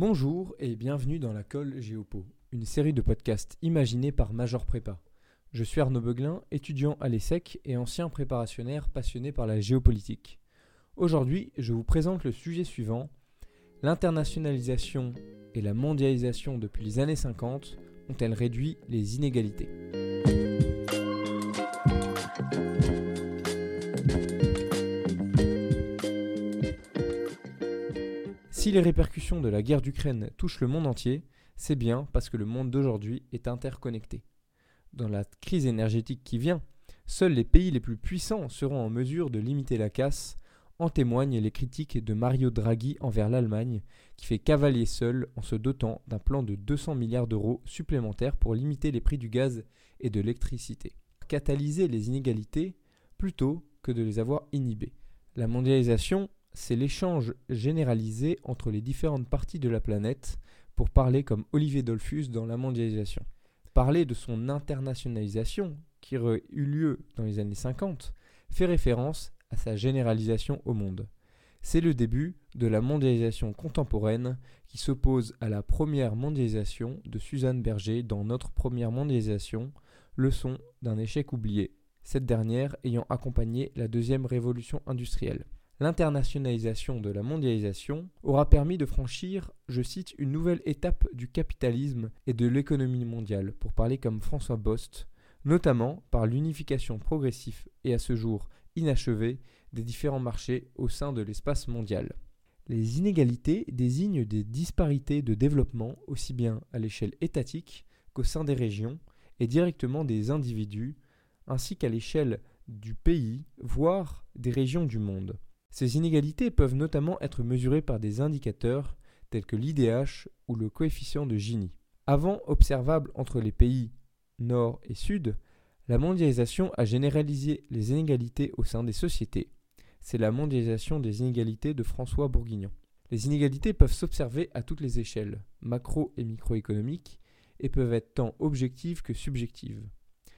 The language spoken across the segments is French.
Bonjour et bienvenue dans la Colle Géopo, une série de podcasts imaginés par Major Prépa. Je suis Arnaud Beuglin, étudiant à l'ESSEC et ancien préparationnaire passionné par la géopolitique. Aujourd'hui, je vous présente le sujet suivant L'internationalisation et la mondialisation depuis les années 50 ont-elles réduit les inégalités? Si les répercussions de la guerre d'Ukraine touchent le monde entier, c'est bien parce que le monde d'aujourd'hui est interconnecté. Dans la crise énergétique qui vient, seuls les pays les plus puissants seront en mesure de limiter la casse, en témoignent les critiques de Mario Draghi envers l'Allemagne, qui fait cavalier seul en se dotant d'un plan de 200 milliards d'euros supplémentaires pour limiter les prix du gaz et de l'électricité. Catalyser les inégalités plutôt que de les avoir inhibées. La mondialisation c'est l'échange généralisé entre les différentes parties de la planète, pour parler comme Olivier Dolphus dans La mondialisation. Parler de son internationalisation, qui aurait eu lieu dans les années 50, fait référence à sa généralisation au monde. C'est le début de la mondialisation contemporaine qui s'oppose à la première mondialisation de Suzanne Berger dans Notre première mondialisation, leçon d'un échec oublié, cette dernière ayant accompagné la deuxième révolution industrielle l'internationalisation de la mondialisation aura permis de franchir, je cite, une nouvelle étape du capitalisme et de l'économie mondiale, pour parler comme François Bost, notamment par l'unification progressive et à ce jour inachevée des différents marchés au sein de l'espace mondial. Les inégalités désignent des disparités de développement aussi bien à l'échelle étatique qu'au sein des régions et directement des individus, ainsi qu'à l'échelle du pays, voire des régions du monde. Ces inégalités peuvent notamment être mesurées par des indicateurs tels que l'IDH ou le coefficient de Gini. Avant observable entre les pays nord et sud, la mondialisation a généralisé les inégalités au sein des sociétés. C'est la mondialisation des inégalités de François Bourguignon. Les inégalités peuvent s'observer à toutes les échelles, macro et microéconomiques, et peuvent être tant objectives que subjectives.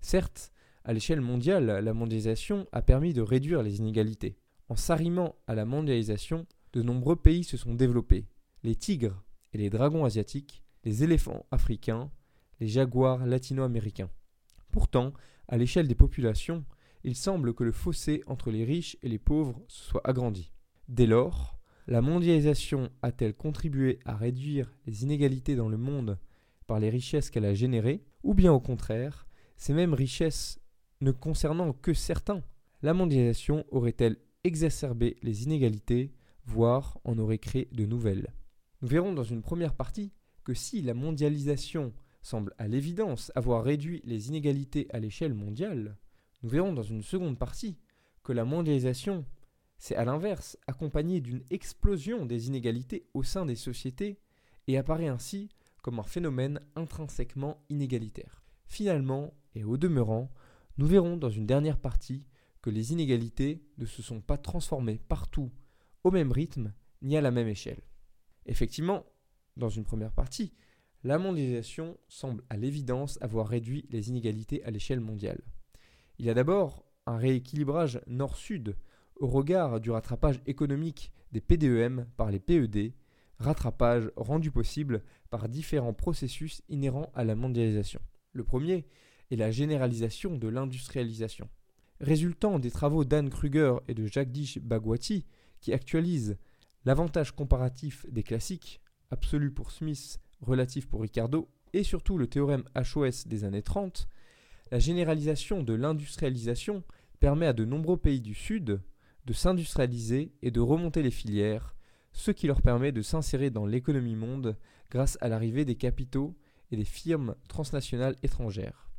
Certes, à l'échelle mondiale, la mondialisation a permis de réduire les inégalités. En s'arrimant à la mondialisation, de nombreux pays se sont développés. Les tigres et les dragons asiatiques, les éléphants africains, les jaguars latino-américains. Pourtant, à l'échelle des populations, il semble que le fossé entre les riches et les pauvres se soit agrandi. Dès lors, la mondialisation a-t-elle contribué à réduire les inégalités dans le monde par les richesses qu'elle a générées, ou bien au contraire, ces mêmes richesses ne concernant que certains, la mondialisation aurait-elle exacerber les inégalités, voire en aurait créé de nouvelles. Nous verrons dans une première partie que si la mondialisation semble à l'évidence avoir réduit les inégalités à l'échelle mondiale, nous verrons dans une seconde partie que la mondialisation s'est à l'inverse accompagnée d'une explosion des inégalités au sein des sociétés et apparaît ainsi comme un phénomène intrinsèquement inégalitaire. Finalement, et au demeurant, nous verrons dans une dernière partie que les inégalités ne se sont pas transformées partout au même rythme ni à la même échelle. Effectivement, dans une première partie, la mondialisation semble à l'évidence avoir réduit les inégalités à l'échelle mondiale. Il y a d'abord un rééquilibrage nord-sud au regard du rattrapage économique des PDEM par les PED, rattrapage rendu possible par différents processus inhérents à la mondialisation. Le premier est la généralisation de l'industrialisation résultant des travaux d'Anne Kruger et de Jagdish Bhagwati, qui actualisent l'avantage comparatif des classiques, absolu pour Smith, relatif pour Ricardo, et surtout le théorème HOS des années 30, la généralisation de l'industrialisation permet à de nombreux pays du Sud de s'industrialiser et de remonter les filières, ce qui leur permet de s'insérer dans l'économie monde grâce à l'arrivée des capitaux et des firmes transnationales étrangères.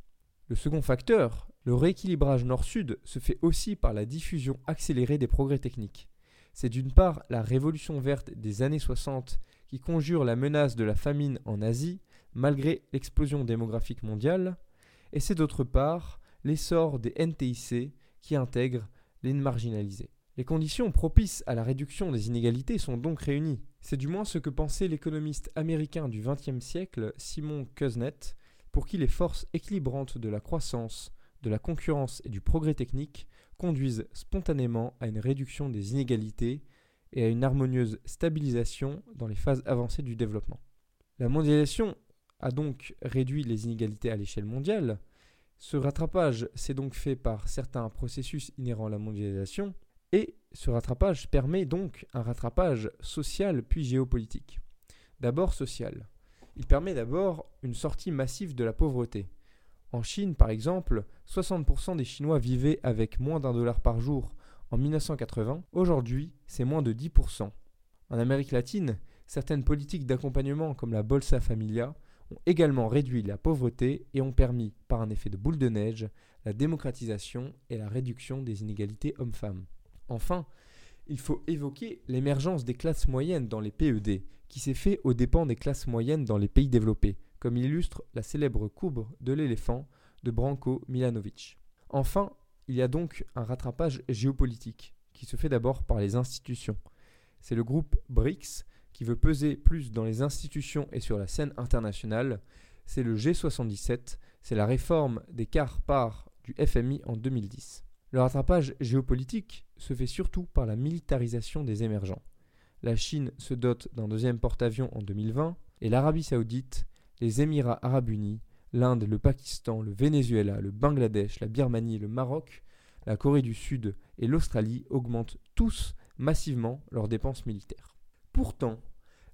Le second facteur, le rééquilibrage nord-sud se fait aussi par la diffusion accélérée des progrès techniques. C'est d'une part la révolution verte des années 60 qui conjure la menace de la famine en Asie, malgré l'explosion démographique mondiale, et c'est d'autre part l'essor des NTIC qui intègrent les marginalisés. Les conditions propices à la réduction des inégalités sont donc réunies. C'est du moins ce que pensait l'économiste américain du XXe siècle Simon Kuznets, pour qui les forces équilibrantes de la croissance, de la concurrence et du progrès technique conduisent spontanément à une réduction des inégalités et à une harmonieuse stabilisation dans les phases avancées du développement. La mondialisation a donc réduit les inégalités à l'échelle mondiale. Ce rattrapage s'est donc fait par certains processus inhérents à la mondialisation, et ce rattrapage permet donc un rattrapage social puis géopolitique. D'abord social. Il permet d'abord une sortie massive de la pauvreté. En Chine, par exemple, 60% des Chinois vivaient avec moins d'un dollar par jour en 1980. Aujourd'hui, c'est moins de 10%. En Amérique latine, certaines politiques d'accompagnement comme la Bolsa Familia ont également réduit la pauvreté et ont permis, par un effet de boule de neige, la démocratisation et la réduction des inégalités hommes-femmes. Enfin, il faut évoquer l'émergence des classes moyennes dans les PED, qui s'est fait aux dépens des classes moyennes dans les pays développés, comme illustre la célèbre courbe de l'éléphant de Branko Milanovic. Enfin, il y a donc un rattrapage géopolitique, qui se fait d'abord par les institutions. C'est le groupe BRICS qui veut peser plus dans les institutions et sur la scène internationale. C'est le G77, c'est la réforme des quarts parts du FMI en 2010. Le rattrapage géopolitique se fait surtout par la militarisation des émergents. La Chine se dote d'un deuxième porte-avions en 2020 et l'Arabie saoudite, les Émirats arabes unis, l'Inde, le Pakistan, le Venezuela, le Bangladesh, la Birmanie, le Maroc, la Corée du Sud et l'Australie augmentent tous massivement leurs dépenses militaires. Pourtant,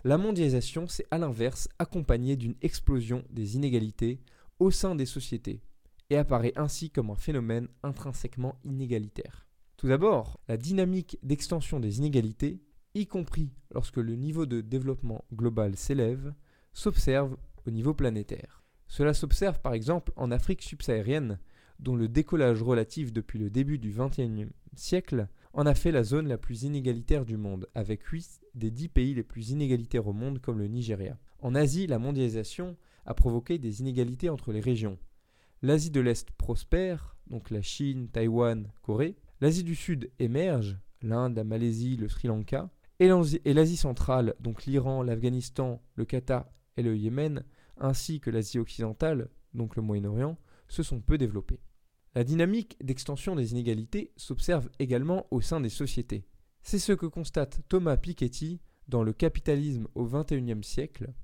la mondialisation s'est à l'inverse accompagnée d'une explosion des inégalités au sein des sociétés, et apparaît ainsi comme un phénomène intrinsèquement inégalitaire. Tout d'abord, la dynamique d'extension des inégalités, y compris lorsque le niveau de développement global s'élève, s'observe au niveau planétaire. Cela s'observe par exemple en Afrique subsaharienne, dont le décollage relatif depuis le début du XXIe siècle en a fait la zone la plus inégalitaire du monde, avec 8 des 10 pays les plus inégalitaires au monde comme le Nigeria. En Asie, la mondialisation a provoqué des inégalités entre les régions, L'Asie de l'Est prospère, donc la Chine, Taïwan, Corée. L'Asie du Sud émerge, l'Inde, la Malaisie, le Sri Lanka. Et l'Asie centrale, donc l'Iran, l'Afghanistan, le Qatar et le Yémen, ainsi que l'Asie occidentale, donc le Moyen-Orient, se sont peu développées. La dynamique d'extension des inégalités s'observe également au sein des sociétés. C'est ce que constate Thomas Piketty dans Le capitalisme au XXIe siècle,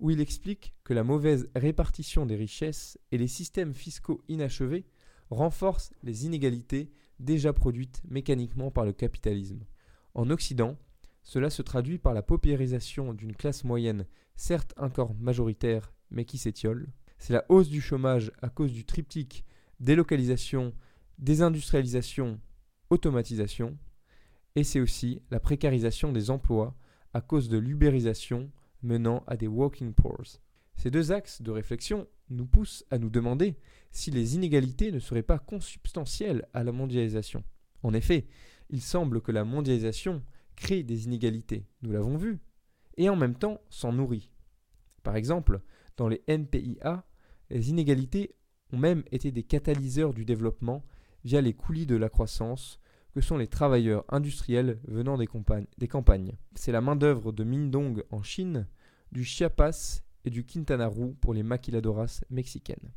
où il explique que la mauvaise répartition des richesses et les systèmes fiscaux inachevés renforcent les inégalités déjà produites mécaniquement par le capitalisme. En Occident, cela se traduit par la paupérisation d'une classe moyenne, certes encore majoritaire, mais qui s'étiole. C'est la hausse du chômage à cause du triptyque délocalisation, désindustrialisation, automatisation. Et c'est aussi la précarisation des emplois à cause de l'ubérisation menant à des walking poors. Ces deux axes de réflexion nous poussent à nous demander si les inégalités ne seraient pas consubstantielles à la mondialisation. En effet, il semble que la mondialisation crée des inégalités, nous l'avons vu, et en même temps s'en nourrit. Par exemple, dans les NPIA, les inégalités ont même été des catalyseurs du développement via les coulis de la croissance, que sont les travailleurs industriels venant des, campagnes. C'est la main-d'œuvre de Mindong en Chine, du Chiapas du Quintana Roo pour les maquiladoras mexicaines.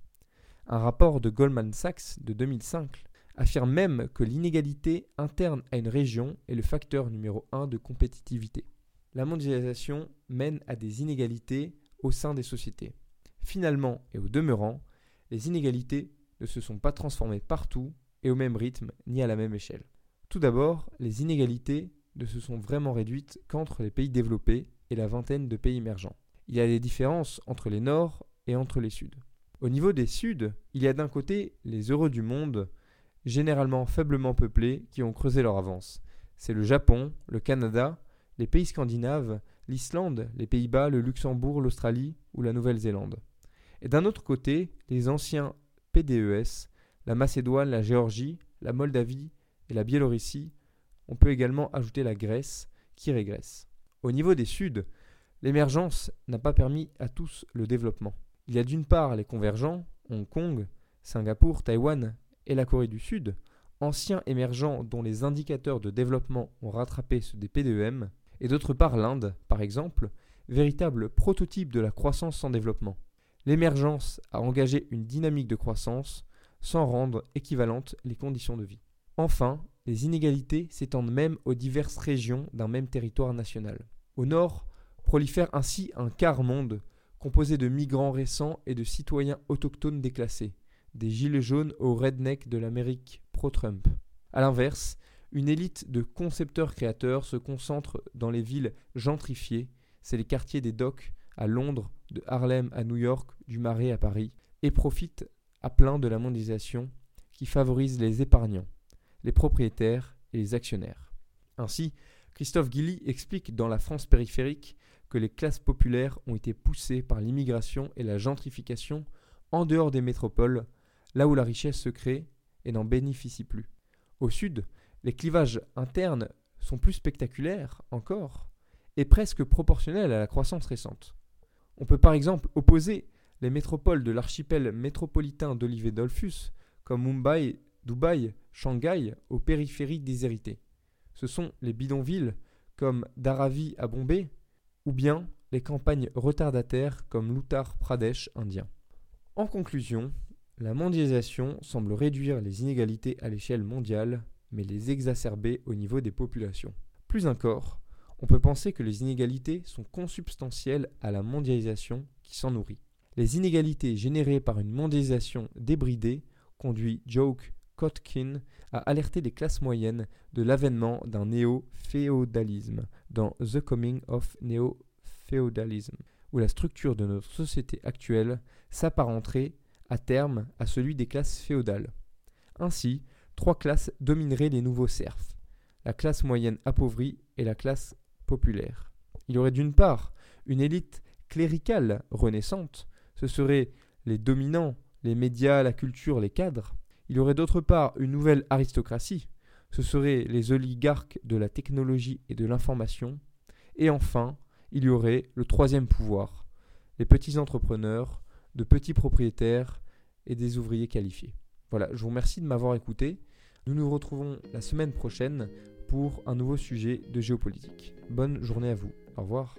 Un rapport de Goldman Sachs de 2005 affirme même que l'inégalité interne à une région est le facteur numéro un de compétitivité. La mondialisation mène à des inégalités au sein des sociétés. Finalement et au demeurant, les inégalités ne se sont pas transformées partout et au même rythme ni à la même échelle. Tout d'abord, les inégalités ne se sont vraiment réduites qu'entre les pays développés et la vingtaine de pays émergents. Il y a des différences entre les Nords et entre les Suds. Au niveau des Suds, il y a d'un côté les heureux du monde, généralement faiblement peuplés, qui ont creusé leur avance. C'est le Japon, le Canada, les pays scandinaves, l'Islande, les Pays-Bas, le Luxembourg, l'Australie ou la Nouvelle-Zélande. Et d'un autre côté, les anciens PDES, la Macédoine, la Géorgie, la Moldavie, et la Biélorussie, on peut également ajouter la Grèce qui régresse. Au niveau des Suds, l'émergence n'a pas permis à tous le développement. Il y a d'une part les convergents, Hong Kong, Singapour, Taïwan et la Corée du Sud, anciens émergents dont les indicateurs de développement ont rattrapé ceux des PDEM, et d'autre part l'Inde, par exemple, véritable prototype de la croissance sans développement. L'émergence a engagé une dynamique de croissance sans rendre équivalentes les conditions de vie. Enfin, les inégalités s'étendent même aux diverses régions d'un même territoire national. Au nord, prolifère ainsi un quart-monde composé de migrants récents et de citoyens autochtones déclassés, des gilets jaunes aux rednecks de l'Amérique pro-Trump. A l'inverse, une élite de concepteurs-créateurs se concentre dans les villes gentrifiées, c'est les quartiers des docks à Londres, de Harlem à New York, du Marais à Paris, et profite à plein de la mondialisation qui favorise les épargnants, les propriétaires et les actionnaires. Ainsi, Christophe Guilly explique dans La France périphérique que les classes populaires ont été poussées par l'immigration et la gentrification en dehors des métropoles, là où la richesse se crée et n'en bénéficie plus. Au sud, les clivages internes sont plus spectaculaires encore et presque proportionnels à la croissance récente. On peut par exemple opposer les métropoles de l'archipel métropolitain d'Olivier Dolphus, comme Mumbai, Dubaï, Shanghai, aux périphéries déshéritées. Ce sont les bidonvilles, comme Dharavi à Bombay, ou bien les campagnes retardataires comme l'Uttar Pradesh indien. En conclusion, la mondialisation semble réduire les inégalités à l'échelle mondiale, mais les exacerber au niveau des populations. Plus encore, on peut penser que les inégalités sont consubstantielles à la mondialisation qui s'en nourrit. Les inégalités générées par une mondialisation débridée conduit Joke Kotkin à alerter les classes moyennes de l'avènement d'un néo-féodalisme dans The Coming of Neo-Féodalism, où la structure de notre société actuelle s'apparenterait à terme à celui des classes féodales. Ainsi, trois classes domineraient les nouveaux serfs, la classe moyenne appauvrie et la classe populaire. Il y aurait d'une part une élite cléricale renaissante, ce seraient les dominants, les médias, la culture, les cadres. Il y aurait d'autre part une nouvelle aristocratie, ce seraient les oligarques de la technologie et de l'information. Et enfin, il y aurait le troisième pouvoir, les petits entrepreneurs, de petits propriétaires et des ouvriers qualifiés. Voilà, je vous remercie de m'avoir écouté. Nous nous retrouvons la semaine prochaine pour un nouveau sujet de géopolitique. Bonne journée à vous. Au revoir.